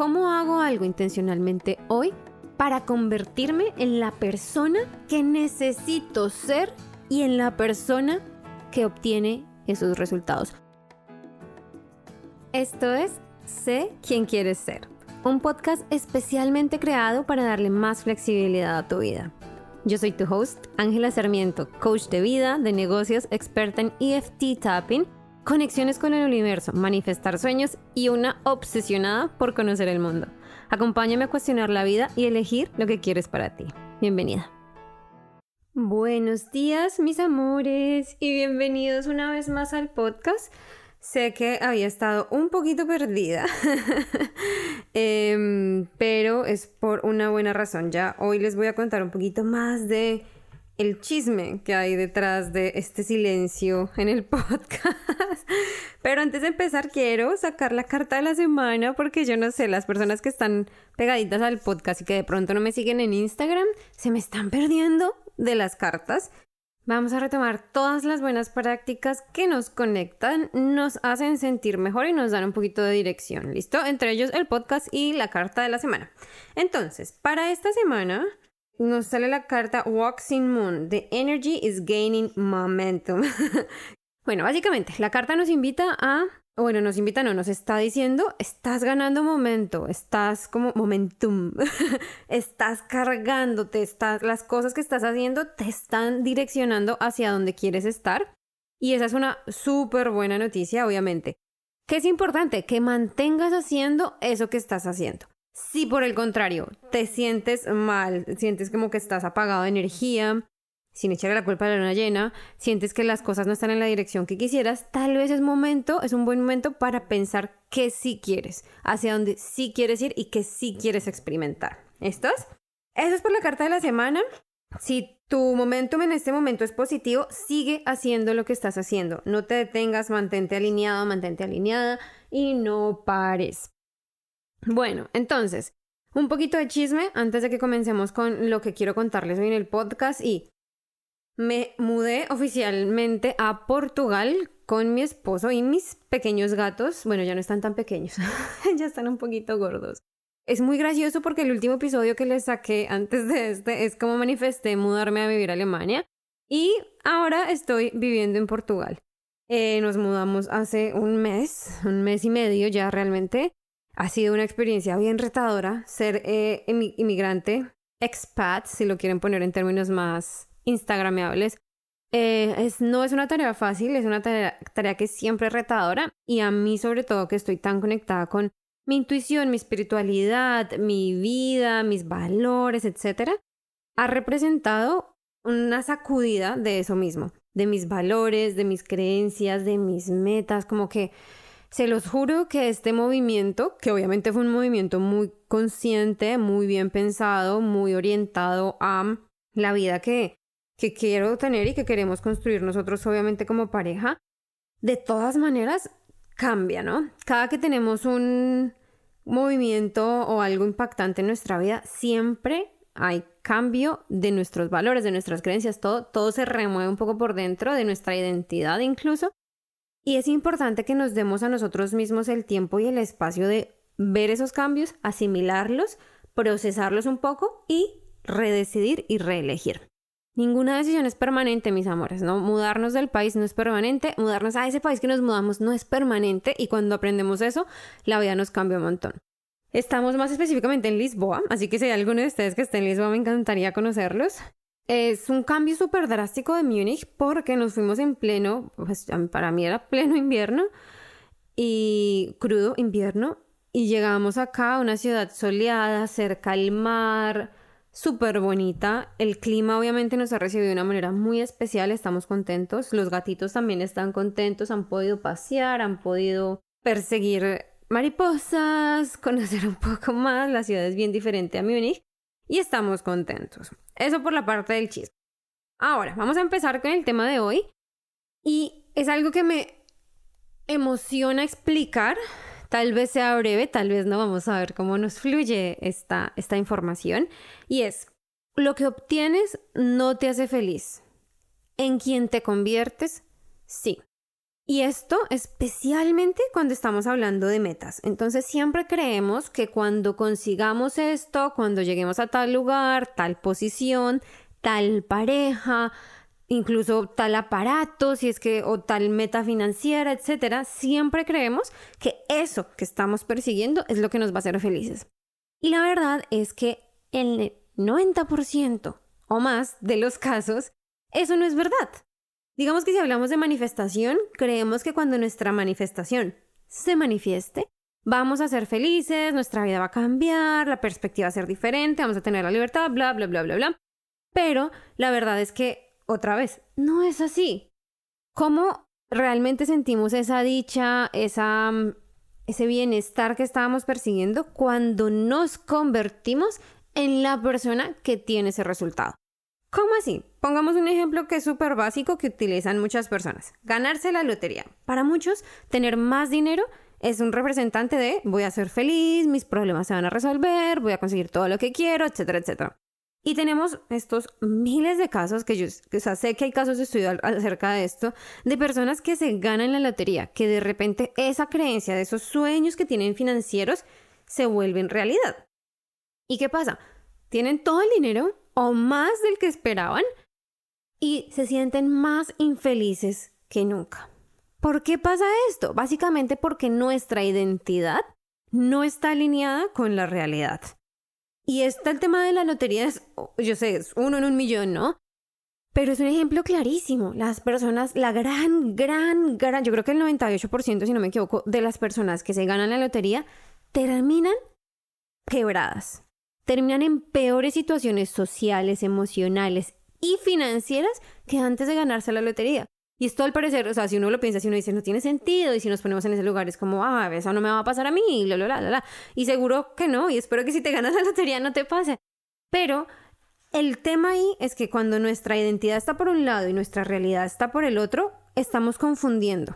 ¿Cómo hago algo intencionalmente hoy para convertirme en la persona que necesito ser y en la persona que obtiene esos resultados? Esto es Sé quién quieres ser, un podcast especialmente creado para darle más flexibilidad a tu vida. Yo soy tu host, Ángela Sarmiento, coach de vida, de negocios, experta en EFT tapping conexiones con el universo, manifestar sueños y una obsesionada por conocer el mundo. Acompáñame a cuestionar la vida y elegir lo que quieres para ti. Bienvenida. Buenos días, mis amores, y bienvenidos una vez más al podcast. Sé que había estado un poquito perdida, em, pero es por una buena razón. Ya hoy les voy a contar un poquito más de el chisme que hay detrás de este silencio en el podcast. Pero antes de empezar quiero sacar la carta de la semana porque yo no sé, las personas que están pegaditas al podcast y que de pronto no me siguen en Instagram, se me están perdiendo de las cartas. Vamos a retomar todas las buenas prácticas que nos conectan, nos hacen sentir mejor y nos dan un poquito de dirección, ¿listo? Entre ellos el podcast y la carta de la semana. Entonces, para esta semana nos sale la carta Waxing Moon. The energy is gaining momentum. bueno, básicamente, la carta nos invita a. Bueno, nos invita, no, nos está diciendo, estás ganando momento, estás como momentum, estás cargándote, estás, las cosas que estás haciendo te están direccionando hacia donde quieres estar. Y esa es una súper buena noticia, obviamente. ¿Qué es importante? Que mantengas haciendo eso que estás haciendo. Si por el contrario te sientes mal, sientes como que estás apagado de energía, sin echarle la culpa a la luna llena, sientes que las cosas no están en la dirección que quisieras, tal vez es momento, es un buen momento para pensar qué sí quieres, hacia dónde sí quieres ir y qué sí quieres experimentar. ¿Estos? Eso es por la carta de la semana. Si tu momentum en este momento es positivo, sigue haciendo lo que estás haciendo. No te detengas, mantente alineado, mantente alineada y no pares. Bueno, entonces, un poquito de chisme antes de que comencemos con lo que quiero contarles hoy en el podcast y me mudé oficialmente a Portugal con mi esposo y mis pequeños gatos. Bueno, ya no están tan pequeños, ya están un poquito gordos. Es muy gracioso porque el último episodio que les saqué antes de este es como manifesté mudarme a vivir a Alemania y ahora estoy viviendo en Portugal. Eh, nos mudamos hace un mes, un mes y medio ya realmente. Ha sido una experiencia bien retadora ser eh, inmigrante, expat, si lo quieren poner en términos más instagrameables. Eh, no es una tarea fácil, es una tarea, tarea que siempre es retadora y a mí sobre todo que estoy tan conectada con mi intuición, mi espiritualidad, mi vida, mis valores, etc., ha representado una sacudida de eso mismo, de mis valores, de mis creencias, de mis metas, como que se los juro que este movimiento, que obviamente fue un movimiento muy consciente, muy bien pensado, muy orientado a la vida que, quiero tener y que queremos construir nosotros obviamente como pareja, de todas maneras cambia, ¿no? Cada que tenemos un movimiento o algo impactante en nuestra vida, siempre hay cambio de nuestros valores, de nuestras creencias, todo, todo se remueve un poco por dentro de nuestra identidad incluso. Y es importante que nos demos a nosotros mismos el tiempo y el espacio de ver esos cambios, asimilarlos, procesarlos un poco y redecidir y reelegir. Ninguna decisión es permanente, mis amores, ¿no? Mudarnos del país no es permanente, mudarnos a ese país que nos mudamos no es permanente y cuando aprendemos eso, la vida nos cambia un montón. Estamos más específicamente en Lisboa, así que si hay alguno de ustedes que esté en Lisboa me encantaría conocerlos. Es un cambio súper drástico de Múnich porque nos fuimos en pleno, pues para mí era pleno invierno y crudo invierno y llegamos acá a una ciudad soleada, cerca al mar, súper bonita. El clima obviamente nos ha recibido de una manera muy especial, estamos contentos. Los gatitos también están contentos, han podido pasear, han podido perseguir mariposas, conocer un poco más. La ciudad es bien diferente a Múnich y estamos contentos. Eso por la parte del chisme. Ahora, vamos a empezar con el tema de hoy. Y es algo que me emociona explicar. Tal vez sea breve, tal vez no. Vamos a ver cómo nos fluye esta, esta información. Y es, lo que obtienes no te hace feliz. En quien te conviertes, sí. Y esto especialmente cuando estamos hablando de metas. Entonces siempre creemos que cuando consigamos esto, cuando lleguemos a tal lugar, tal posición, tal pareja, incluso tal aparato, si es que o tal meta financiera, etcétera, siempre creemos que eso que estamos persiguiendo es lo que nos va a hacer felices. Y la verdad es que el 90% o más de los casos eso no es verdad. Digamos que si hablamos de manifestación, creemos que cuando nuestra manifestación se manifieste, vamos a ser felices, nuestra vida va a cambiar, la perspectiva va a ser diferente, vamos a tener la libertad, bla, bla, bla, bla, bla. Pero la verdad es que, otra vez, no es así. ¿Cómo realmente sentimos esa dicha, esa, ese bienestar que estábamos persiguiendo cuando nos convertimos en la persona que tiene ese resultado? ¿Cómo así? Pongamos un ejemplo que es súper básico que utilizan muchas personas. Ganarse la lotería. Para muchos, tener más dinero es un representante de voy a ser feliz, mis problemas se van a resolver, voy a conseguir todo lo que quiero, etcétera, etcétera. Y tenemos estos miles de casos que yo sé que hay casos de estudio acerca de esto, de personas que se ganan la lotería, que de repente esa creencia de esos sueños que tienen financieros se vuelven realidad. ¿Y qué pasa? Tienen todo el dinero, o más del que esperaban y se sienten más infelices que nunca. ¿Por qué pasa esto? Básicamente porque nuestra identidad no está alineada con la realidad. Y está el tema de la lotería, es, yo sé, es uno en un millón, ¿no? Pero es un ejemplo clarísimo. Las personas, la gran, gran, gran, yo creo que el 98%, si no me equivoco, de las personas que se ganan la lotería terminan quebradas terminan en peores situaciones sociales, emocionales y financieras que antes de ganarse la lotería. Y esto al parecer, o sea, si uno lo piensa, si uno dice, no tiene sentido, y si nos ponemos en ese lugar, es como, ah, eso no me va a pasar a mí, y la, la. Y seguro que no, y espero que si te ganas la lotería no te pase. Pero el tema ahí es que cuando nuestra identidad está por un lado y nuestra realidad está por el otro, estamos confundiendo.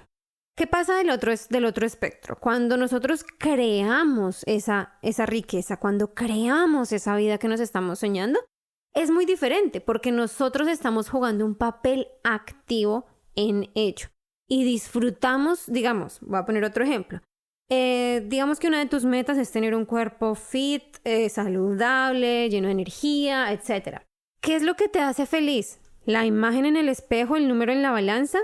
¿Qué pasa del otro, del otro espectro? Cuando nosotros creamos esa, esa riqueza, cuando creamos esa vida que nos estamos soñando, es muy diferente porque nosotros estamos jugando un papel activo en ello y disfrutamos, digamos, voy a poner otro ejemplo. Eh, digamos que una de tus metas es tener un cuerpo fit, eh, saludable, lleno de energía, etc. ¿Qué es lo que te hace feliz? ¿La imagen en el espejo, el número en la balanza?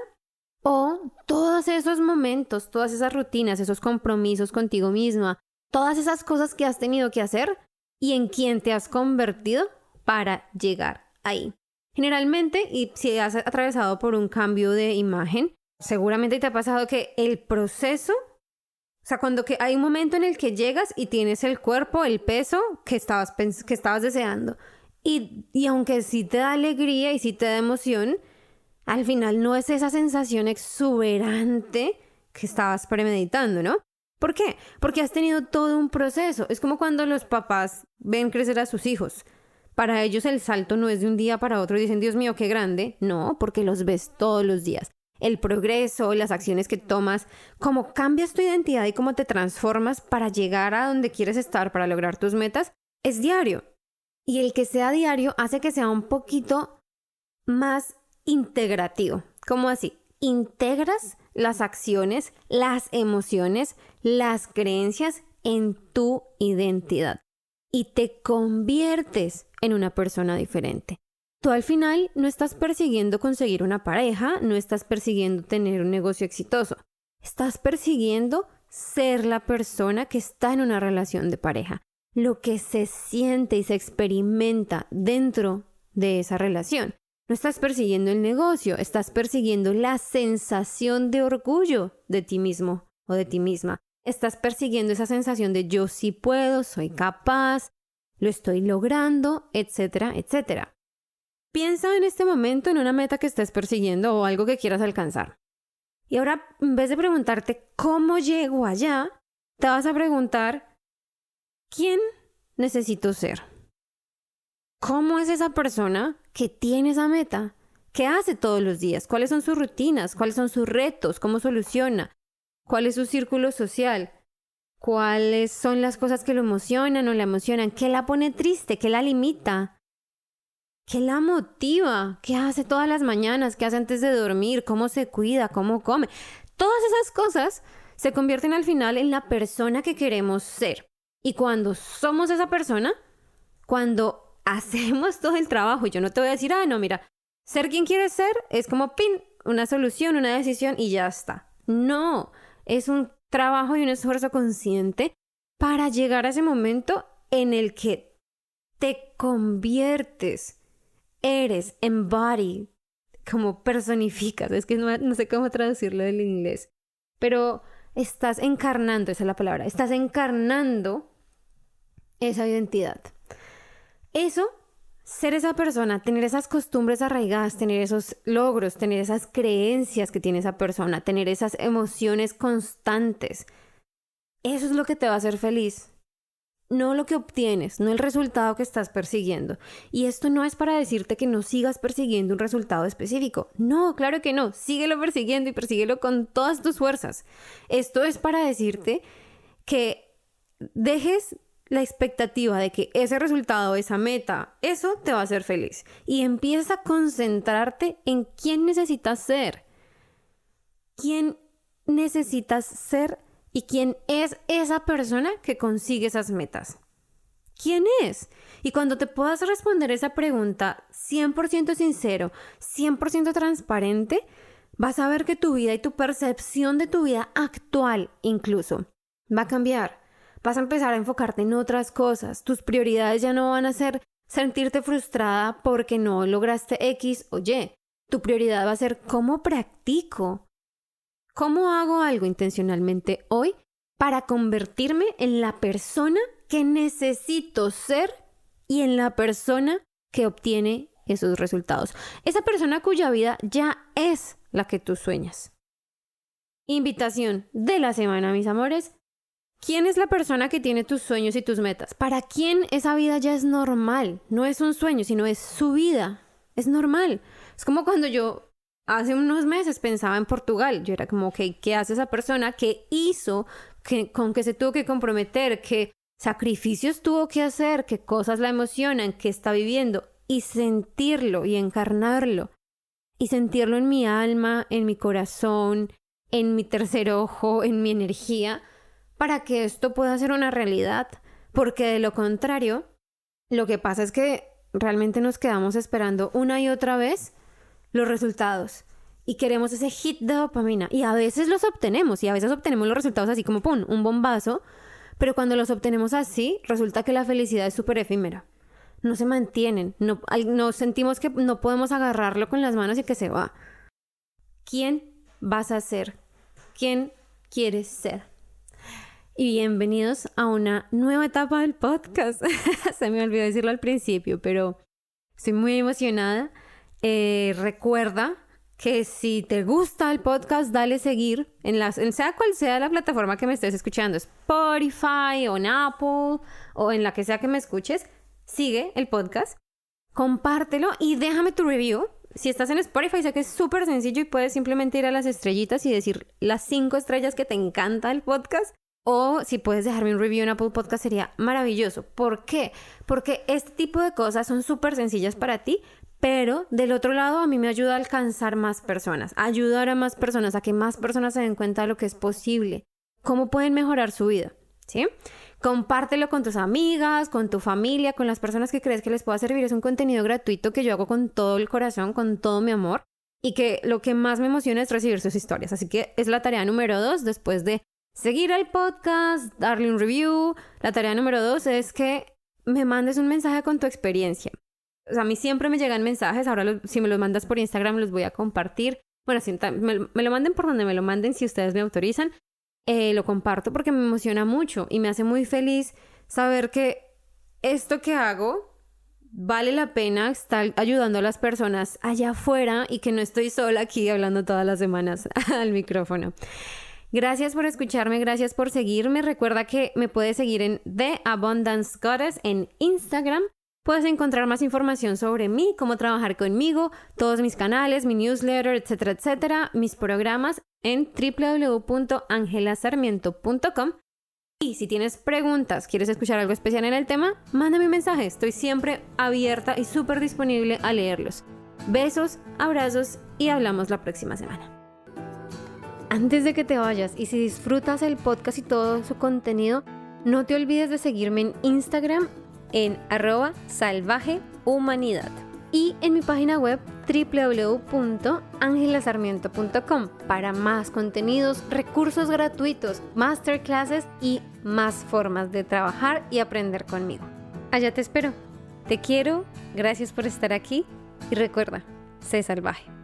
O todos esos momentos, todas esas rutinas, esos compromisos contigo misma, todas esas cosas que has tenido que hacer y en quién te has convertido para llegar ahí. Generalmente, y si has atravesado por un cambio de imagen, seguramente te ha pasado que el proceso, o sea, cuando que hay un momento en el que llegas y tienes el cuerpo, el peso que estabas, que estabas deseando. Y, y aunque sí te da alegría y sí te da emoción, al final no es esa sensación exuberante que estabas premeditando, ¿no? ¿Por qué? Porque has tenido todo un proceso. Es como cuando los papás ven crecer a sus hijos. Para ellos el salto no es de un día para otro y dicen, Dios mío, qué grande. No, porque los ves todos los días. El progreso, las acciones que tomas, cómo cambias tu identidad y cómo te transformas para llegar a donde quieres estar, para lograr tus metas, es diario. Y el que sea diario hace que sea un poquito más integrativo. ¿Cómo así? Integras las acciones, las emociones, las creencias en tu identidad y te conviertes en una persona diferente. Tú al final no estás persiguiendo conseguir una pareja, no estás persiguiendo tener un negocio exitoso, estás persiguiendo ser la persona que está en una relación de pareja, lo que se siente y se experimenta dentro de esa relación. No estás persiguiendo el negocio, estás persiguiendo la sensación de orgullo de ti mismo o de ti misma. Estás persiguiendo esa sensación de yo sí puedo, soy capaz, lo estoy logrando, etcétera, etcétera. Piensa en este momento en una meta que estés persiguiendo o algo que quieras alcanzar. Y ahora, en vez de preguntarte cómo llego allá, te vas a preguntar, ¿quién necesito ser? ¿Cómo es esa persona que tiene esa meta? ¿Qué hace todos los días? ¿Cuáles son sus rutinas? ¿Cuáles son sus retos? ¿Cómo soluciona? ¿Cuál es su círculo social? ¿Cuáles son las cosas que lo emocionan o la emocionan? ¿Qué la pone triste? ¿Qué la limita? ¿Qué la motiva? ¿Qué hace todas las mañanas? ¿Qué hace antes de dormir? ¿Cómo se cuida? ¿Cómo come? Todas esas cosas se convierten al final en la persona que queremos ser. Y cuando somos esa persona, cuando hacemos todo el trabajo, yo no te voy a decir, ah, no, mira, ser quien quieres ser es como pin, una solución, una decisión y ya está. No, es un trabajo y un esfuerzo consciente para llegar a ese momento en el que te conviertes, eres, embody, como personificas, es que no, no sé cómo traducirlo del inglés, pero estás encarnando, esa es la palabra, estás encarnando esa identidad. Eso, ser esa persona, tener esas costumbres arraigadas, tener esos logros, tener esas creencias que tiene esa persona, tener esas emociones constantes, eso es lo que te va a hacer feliz no lo que obtienes, no el resultado que estás persiguiendo. Y esto no es para decirte que no sigas persiguiendo un resultado específico. No, claro que no. Síguelo persiguiendo y persíguelo con todas tus fuerzas. Esto es para decirte que dejes la expectativa de que ese resultado, esa meta, eso te va a hacer feliz. Y empieza a concentrarte en quién necesitas ser. ¿Quién necesitas ser? y quién es esa persona que consigue esas metas. ¿Quién es? Y cuando te puedas responder esa pregunta 100% sincero, 100% transparente, vas a ver que tu vida y tu percepción de tu vida actual incluso va a cambiar. Vas a empezar a enfocarte en otras cosas. Tus prioridades ya no van a ser sentirte frustrada porque no lograste X o Y. Tu prioridad va a ser cómo practico ¿Cómo hago algo intencionalmente hoy para convertirme en la persona que necesito ser y en la persona que obtiene esos resultados? Esa persona cuya vida ya es la que tú sueñas. Invitación de la semana, mis amores. ¿Quién es la persona que tiene tus sueños y tus metas? ¿Para quién esa vida ya es normal? No es un sueño, sino es su vida. Es normal. Es como cuando yo hace unos meses pensaba en Portugal. Yo era como, ¿qué hace esa persona? ¿Qué hizo? ¿Con qué se tuvo que comprometer? ¿Qué sacrificios tuvo que hacer? ¿Qué cosas la emocionan? ¿Qué está viviendo? Y sentirlo y encarnarlo. Y sentirlo en mi alma, en mi corazón, en mi tercer ojo, en mi energía, para que esto pueda ser una realidad. Porque de lo contrario, lo que pasa es que realmente nos quedamos esperando una y otra vez los resultados y queremos ese hit de dopamina y a veces los obtenemos y a veces obtenemos los resultados así como pum, un bombazo, pero cuando los obtenemos así, resulta que la felicidad es súper efímera. No se mantienen, no, no sentimos que no podemos agarrarlo con las manos y que se va. ¿Quién vas a ser? ¿Quién quieres ser? Y bienvenidos a una nueva etapa del podcast. se me olvidó decirlo al principio, pero estoy muy emocionada eh, recuerda que si te gusta el podcast, dale seguir en las, en sea cual sea la plataforma que me estés escuchando, Spotify o en Apple o en la que sea que me escuches, sigue el podcast, compártelo y déjame tu review. Si estás en Spotify, sé que es súper sencillo y puedes simplemente ir a las estrellitas y decir las cinco estrellas que te encanta el podcast. O si puedes dejarme un review en Apple Podcast sería maravilloso. ¿Por qué? Porque este tipo de cosas son súper sencillas para ti, pero del otro lado a mí me ayuda a alcanzar más personas, a ayudar a más personas, a que más personas se den cuenta de lo que es posible, cómo pueden mejorar su vida, ¿sí? Compártelo con tus amigas, con tu familia, con las personas que crees que les pueda servir. Es un contenido gratuito que yo hago con todo el corazón, con todo mi amor y que lo que más me emociona es recibir sus historias. Así que es la tarea número dos después de seguir al podcast, darle un review. La tarea número dos es que me mandes un mensaje con tu experiencia o sea, a mí siempre me llegan mensajes, ahora si me los mandas por Instagram los voy a compartir. Bueno, me, lo manden por donde me lo manden, si ustedes me autorizan, eh, lo comparto porque me emociona mucho y me hace muy feliz saber que esto que hago vale la pena estar ayudando a las personas allá afuera y que no estoy sola aquí hablando todas las semanas al micrófono. Gracias por escucharme, gracias por seguirme. Recuerda que me puedes seguir en The Abundance Goddess en Instagram Puedes encontrar más información sobre mí, cómo trabajar conmigo, todos mis canales, mi newsletter, etcétera, etcétera, mis programas en www.angelasarmiento.com. Y si tienes preguntas, quieres escuchar algo especial en el tema, mándame un mensaje. Estoy siempre abierta y súper disponible a leerlos. Besos, abrazos y hablamos la próxima semana. Antes de que te vayas y si disfrutas el podcast y todo su contenido, no te olvides de seguirme en Instagram en arroba salvajehumanidad y en mi página web www.angelasarmiento.com para más contenidos, recursos gratuitos, masterclasses y más formas de trabajar y aprender conmigo. Allá te espero. Te quiero, gracias por estar aquí y recuerda, sé salvaje.